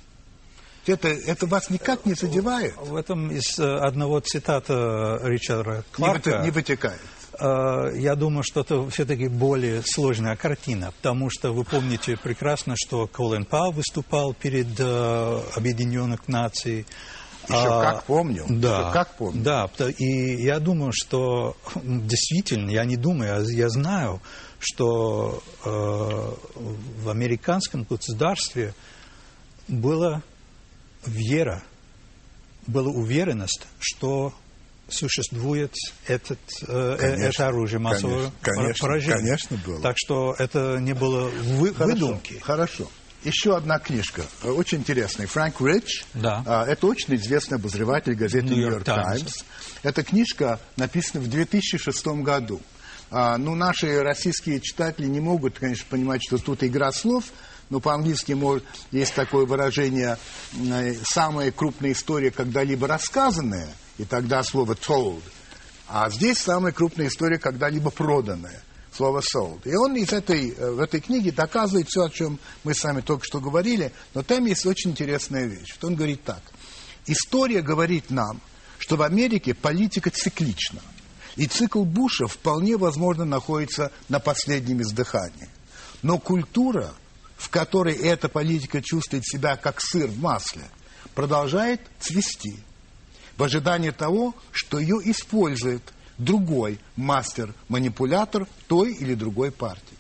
[SPEAKER 1] Это, это вас никак не задевает?
[SPEAKER 2] В этом из э, одного цитата Ричарда Кларка...
[SPEAKER 1] Не, не вытекает.
[SPEAKER 2] Э, я думаю, что это все-таки более сложная картина, потому что вы помните прекрасно, что Колин Пау выступал перед э, Объединенных Наций.
[SPEAKER 1] Еще а, как помню.
[SPEAKER 2] Да,
[SPEAKER 1] Еще как помню.
[SPEAKER 2] Да, и я думаю, что действительно, я не думаю, а я знаю, что э, в американском государстве было вера, была уверенность, что существует этот, э, конечно, это оружие массового
[SPEAKER 1] конечно,
[SPEAKER 2] поражения.
[SPEAKER 1] Конечно, было.
[SPEAKER 2] Так что это не было вы,
[SPEAKER 1] Хорошо,
[SPEAKER 2] выдумки.
[SPEAKER 1] Хорошо. Еще одна книжка, очень интересная. Фрэнк Рич.
[SPEAKER 2] Да.
[SPEAKER 1] А, это очень известный обозреватель газеты New York Times. Эта книжка написана в 2006 году. А, ну, наши российские читатели не могут, конечно, понимать, что тут игра слов, но по-английски есть такое выражение э, «самая крупная история, когда-либо рассказанная», и тогда слово «told». А здесь самая крупная история, когда-либо проданная, слово «sold». И он из этой, э, в этой книге доказывает все, о чем мы с вами только что говорили, но там есть очень интересная вещь. Вот он говорит так. История говорит нам, что в Америке политика циклична. И цикл Буша вполне возможно находится на последнем издыхании. Но культура в которой эта политика чувствует себя как сыр в масле, продолжает цвести в ожидании того, что ее использует другой мастер-манипулятор той или другой партии.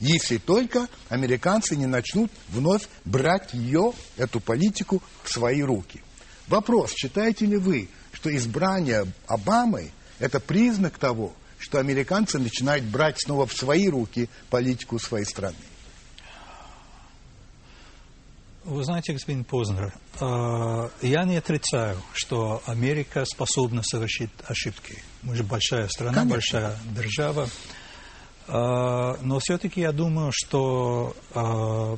[SPEAKER 1] Если только американцы не начнут вновь брать ее, эту политику, в свои руки. Вопрос, считаете ли вы, что избрание Обамы – это признак того, что американцы начинают брать снова в свои руки политику своей страны?
[SPEAKER 2] Вы знаете, господин Познер, э, я не отрицаю, что Америка способна совершить ошибки. Мы же большая страна,
[SPEAKER 1] Конечно.
[SPEAKER 2] большая держава. А, но все-таки я думаю, что а,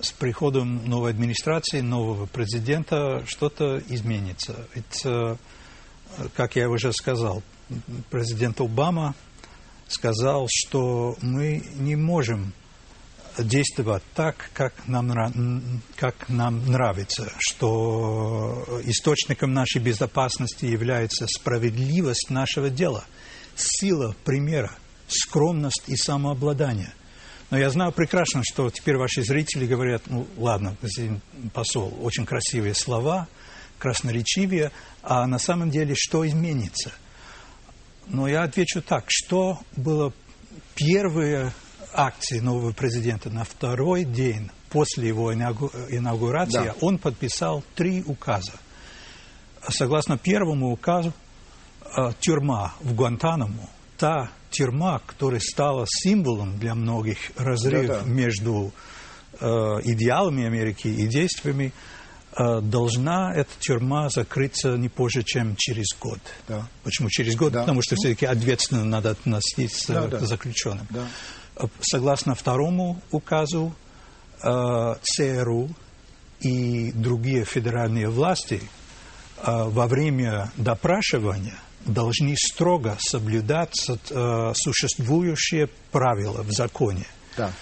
[SPEAKER 2] с приходом новой администрации, нового президента что-то изменится. Ведь, как я уже сказал, президент Обама сказал, что мы не можем действовать так, как нам, как нам нравится, что источником нашей безопасности является справедливость нашего дела, сила примера, скромность и самообладание. Но я знаю прекрасно, что теперь ваши зрители говорят, ну ладно, посол, очень красивые слова, красноречивые, а на самом деле что изменится? Но я отвечу так, что было первые акции нового президента на второй день после его инаугурации, да. он подписал три указа. Согласно первому указу, э, тюрьма в Гуантанамо, та тюрьма, которая стала символом для многих разрыв да, да. между э, идеалами Америки и действиями, э, должна эта тюрьма закрыться не позже, чем через год. Да. Почему через год? Да. Потому что все-таки ответственно надо относиться да, да. к заключенным. Да согласно второму указу, э, ЦРУ и другие федеральные власти э, во время допрашивания должны строго соблюдать э, существующие правила в законе. Да.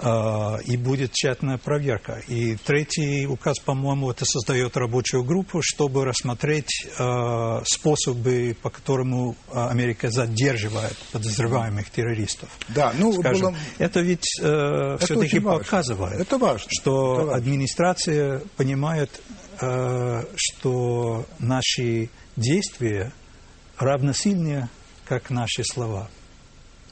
[SPEAKER 2] А, и будет тщательная проверка. И третий указ, по-моему, это создает рабочую группу, чтобы рассмотреть э, способы, по которому Америка задерживает подозреваемых террористов.
[SPEAKER 1] Да, ну,
[SPEAKER 2] Скажем, было... это ведь э, все-таки показывает,
[SPEAKER 1] это важно.
[SPEAKER 2] что
[SPEAKER 1] это важно.
[SPEAKER 2] администрация понимает, э, что наши действия равносильнее, как наши слова.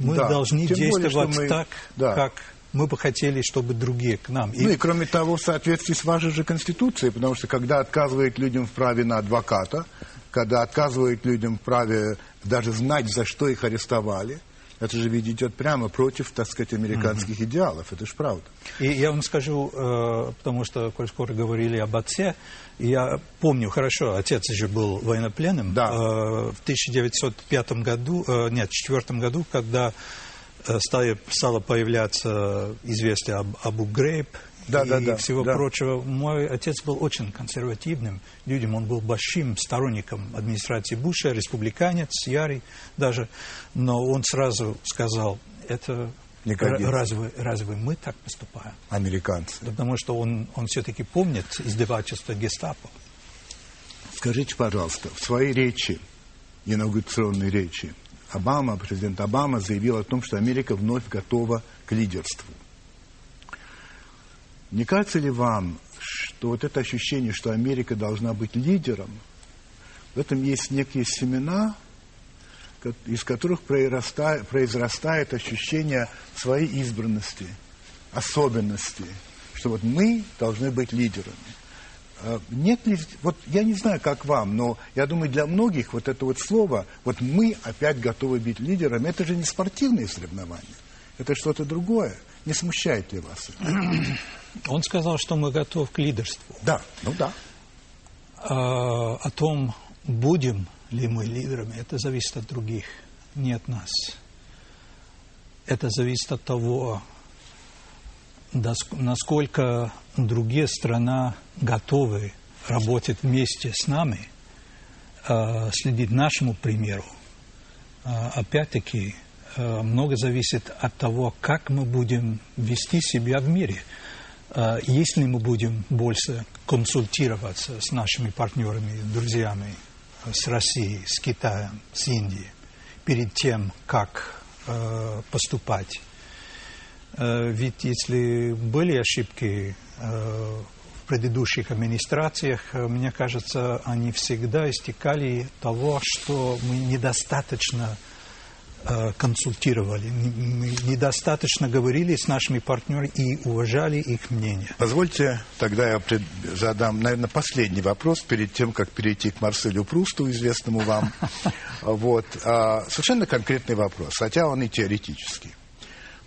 [SPEAKER 2] Мы да, должны действовать более, мы... так, да. как мы бы хотели, чтобы другие к нам.
[SPEAKER 1] Ну и кроме того, в соответствии с вашей же Конституцией, потому что когда отказывает людям в праве на адвоката, когда отказывает людям в праве даже знать, за что их арестовали, это же ведь идет прямо против, так сказать, американских mm-hmm. идеалов. Это же правда.
[SPEAKER 2] И я вам скажу, э, потому что, коль скоро говорили об отце, я помню хорошо, отец же был военнопленным. Да. Э, в 1905 году, э, нет, в 1904 году, когда стали, стало появляться известие об Абу Грейб да, и да, да, всего да. прочего. Мой отец был очень консервативным людям, он был большим сторонником администрации Буша, республиканец, ярый даже, но он сразу сказал, это разве, разве мы так поступаем?
[SPEAKER 1] Американцы.
[SPEAKER 2] Потому что он, он все-таки помнит издевательство гестапо.
[SPEAKER 1] Скажите, пожалуйста, в своей речи, инаугурационной речи, Обама, президент Обама заявил о том, что Америка вновь готова к лидерству. Не кажется ли вам, что вот это ощущение, что Америка должна быть лидером, в этом есть некие семена, из которых произрастает, ощущение своей избранности, особенности, что вот мы должны быть лидерами. А, нет ли, вот я не знаю, как вам, но я думаю, для многих вот это вот слово, вот мы опять готовы быть лидерами, это же не спортивные соревнования, это что-то другое. Не смущает ли вас
[SPEAKER 2] Он сказал, что мы готовы к лидерству.
[SPEAKER 1] Да, ну да.
[SPEAKER 2] А, о том, будем ли мы лидерами, это зависит от других, не от нас. Это зависит от того, насколько другие страны готовы работать вместе с нами, а, следить нашему примеру. А, опять-таки, а, много зависит от того, как мы будем вести себя в мире. Если мы будем больше консультироваться с нашими партнерами, друзьями, с Россией, с Китаем, с Индией, перед тем, как поступать Э, ведь если были ошибки э, в предыдущих администрациях, э, мне кажется, они всегда истекали того, что мы недостаточно консультировали, мы недостаточно говорили с нашими партнерами и уважали их мнение.
[SPEAKER 1] Позвольте тогда я задам, наверное, последний вопрос перед тем, как перейти к Марселю Прусту, известному вам. Вот. А, совершенно конкретный вопрос, хотя он и теоретический.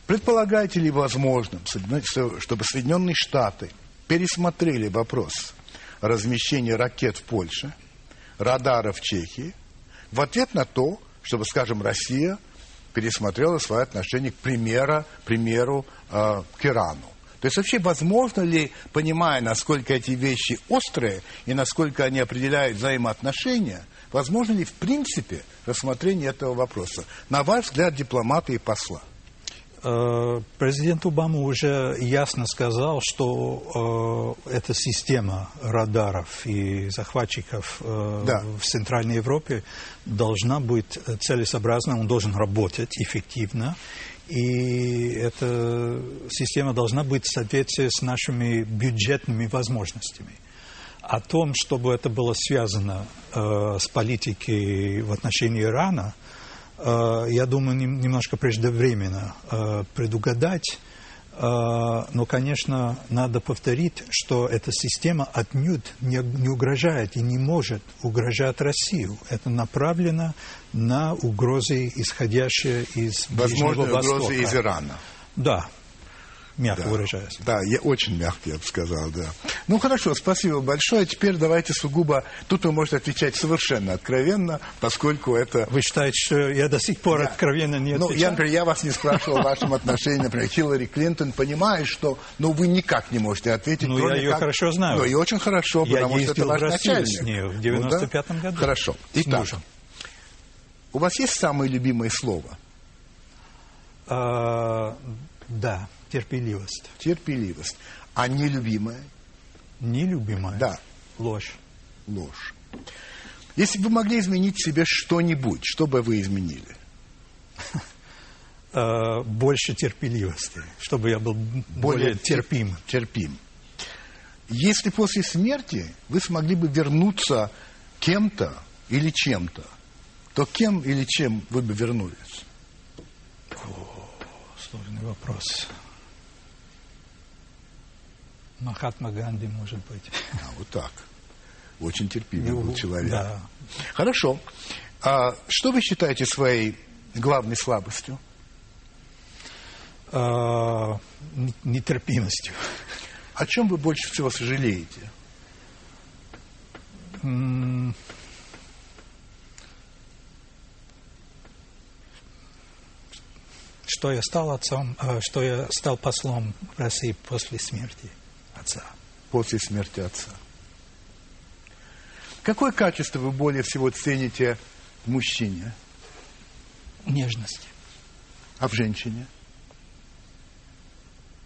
[SPEAKER 1] Предполагаете ли возможным, чтобы Соединенные Штаты пересмотрели вопрос размещения ракет в Польше, радаров в Чехии, в ответ на то, чтобы, скажем, Россия пересмотрела свое отношение к примеру, примеру э, к Ирану. То есть вообще возможно ли, понимая, насколько эти вещи острые и насколько они определяют взаимоотношения, возможно ли в принципе рассмотрение этого вопроса? На ваш взгляд, дипломата и посла?
[SPEAKER 2] Э, президент Обама уже ясно сказал, что э, эта система радаров и захватчиков э,
[SPEAKER 1] Да.
[SPEAKER 2] в Центральной Европе должна быть целесообразна, он должен работать эффективно, и эта система должна быть в соответствии с нашими бюджетными возможностями. О том, чтобы это было связано э, с политикой в отношении Ирана, я думаю, нем- немножко преждевременно э, предугадать. Э, но, конечно, надо повторить, что эта система отнюдь не, угрожает и не может угрожать Россию. Это направлено на угрозы, исходящие из Ближнего
[SPEAKER 1] Возможно, угрозы
[SPEAKER 2] Востока.
[SPEAKER 1] из Ирана.
[SPEAKER 2] Да, мягко
[SPEAKER 1] Да.
[SPEAKER 2] выражаясь.
[SPEAKER 1] Да, я очень мягко, я бы сказал, да. Ну, хорошо, спасибо большое. Теперь давайте сугубо... Тут вы можете отвечать совершенно откровенно, поскольку это...
[SPEAKER 2] Вы считаете, что я до сих пор откровенно не
[SPEAKER 1] Ну,
[SPEAKER 2] отвечаю?
[SPEAKER 1] я, например, я вас не спрашивал о вашем отношении, например, Хиллари Клинтон, понимает, что, ну, вы никак не можете ответить.
[SPEAKER 2] Ну, я ее
[SPEAKER 1] как-
[SPEAKER 2] хорошо знаю.
[SPEAKER 1] Ну, и очень хорошо,
[SPEAKER 2] Я
[SPEAKER 1] потому что это ваш начальник.
[SPEAKER 2] с ней в
[SPEAKER 1] Ну, да?
[SPEAKER 2] 95-м году.
[SPEAKER 1] Хорошо. Итак, у вас есть самое любимое слово?
[SPEAKER 2] А, да, терпеливость.
[SPEAKER 1] Терпеливость. А нелюбимое?
[SPEAKER 2] Нелюбимая.
[SPEAKER 1] Да,
[SPEAKER 2] Ложь.
[SPEAKER 1] ложь. Если бы вы могли изменить себе что-нибудь, что бы вы изменили?
[SPEAKER 2] А, больше терпеливости, чтобы я был более, терпим.
[SPEAKER 1] терпим. Если после смерти вы смогли бы вернуться кем-то или чем-то, то кем или чем вы бы вернулись?
[SPEAKER 2] Сложный вопрос. Махатма Ганди, может быть.
[SPEAKER 1] А, вот так. Очень терпимый
[SPEAKER 2] Ну,
[SPEAKER 1] был человек.
[SPEAKER 2] Да.
[SPEAKER 1] Хорошо. А что вы считаете своей главной слабостью?
[SPEAKER 2] А, нетерпимостью.
[SPEAKER 1] О чем вы больше всего сожалеете?
[SPEAKER 2] М, Что я стал отцом, а, что я стал послом России после смерти отца.
[SPEAKER 1] после смерти отца. Какое качество вы более всего цените в мужчине,
[SPEAKER 2] Нежность,
[SPEAKER 1] а в женщине?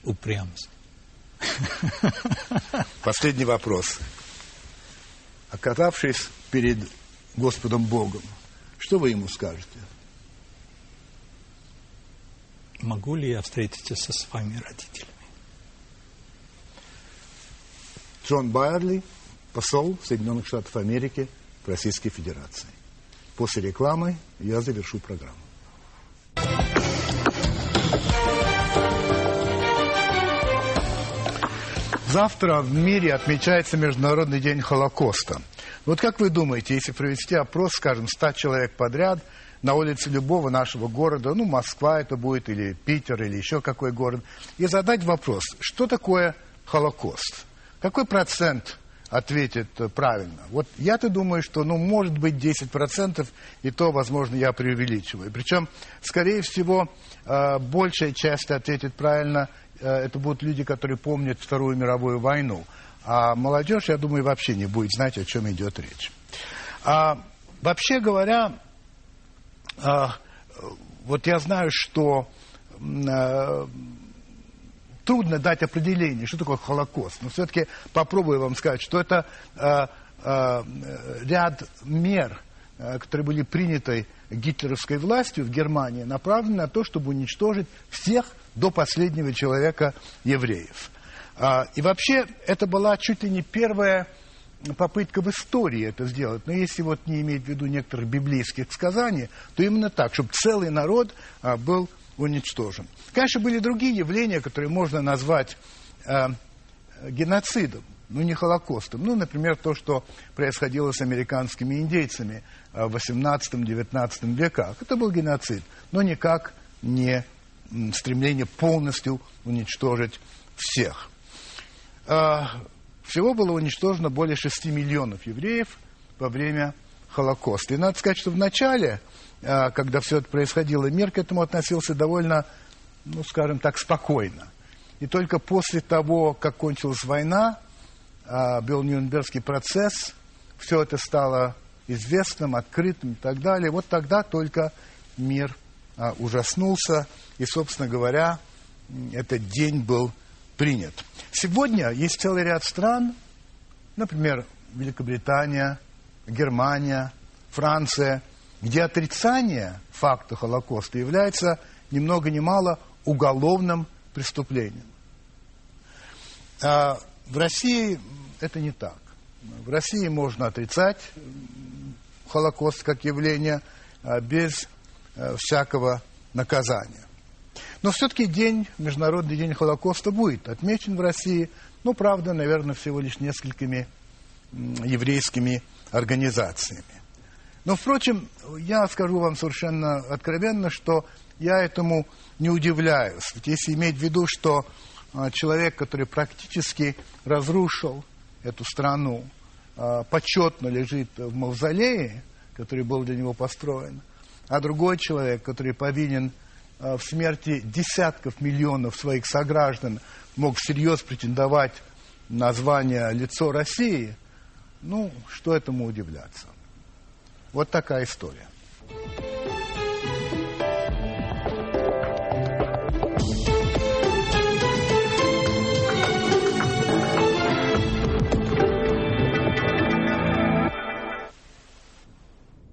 [SPEAKER 2] упрямость.
[SPEAKER 1] Последний вопрос. Оказавшись перед Господом Богом, что вы ему скажете?
[SPEAKER 2] Могу ли я встретиться со своими родителями?
[SPEAKER 1] Джон Байерли, посол Соединенных Штатов Америки в Российской Федерации. После рекламы я завершу программу. Завтра в мире отмечается Международный день Холокоста. Вот как вы думаете, если провести опрос, скажем, 100 человек подряд на улице любого нашего города, ну, Москва это будет, или Питер, или еще какой город, и задать вопрос, что такое Холокост? Какой процент ответит э, правильно? Вот я-то думаю, что, ну, может быть, 10%, и то, возможно, я преувеличиваю. Причем, скорее всего, э, большая часть ответит правильно, э, это будут люди, которые помнят Вторую мировую войну. А молодежь, я думаю, вообще не будет знать, о чем идет речь. А, вообще говоря, а, вот я знаю, что а, трудно дать определение, что такое Холокост. Но все-таки попробую вам сказать, что это а, а, ряд мер, а, которые были приняты гитлеровской властью в Германии, направлены на то, чтобы уничтожить всех до последнего человека евреев. А, и вообще это была чуть ли не первая попытка в истории это сделать. Но если вот не иметь в виду некоторых библейских сказаний, то именно так, чтобы целый народ а, был уничтожен. Конечно, были другие явления, которые можно назвать а, геноцидом, но не Холокостом. Ну, например, то, что происходило с американскими индейцами а, в 18-19 веках. Это был геноцид, но никак не стремление полностью уничтожить всех. А, Всего было уничтожено более 6 миллионов евреев во время Холокоста. И надо сказать, что в начале, когда все это происходило, мир к этому относился довольно, ну, скажем так, спокойно. И только после того, как кончилась война, а, был Нюрнбергский процесс, все это стало известным, открытым и так далее. Вот тогда только мир а, ужаснулся, и, собственно говоря, этот день был принят. Сегодня есть целый ряд стран, например, Великобритания, Германия, Франция, где отрицание факта Холокоста является ни много ни мало уголовным преступлением. А в России это не так. В России можно отрицать Холокост как явление а, без а, всякого наказания. Но все-таки день, Международный день Холокоста будет отмечен в России, ну, правда, наверное, всего лишь несколькими еврейскими организациями. Но, впрочем, я скажу вам совершенно откровенно, что я этому не удивляюсь. Ведь если иметь в виду, что а, человек, который практически разрушил эту страну, а, почетно лежит в мавзолее, который был для него построен, а другой человек, который повинен а, в смерти десятков миллионов своих сограждан, мог всерьез претендовать на звание «Лицо России», ну, что этому удивляться. Вот такая история.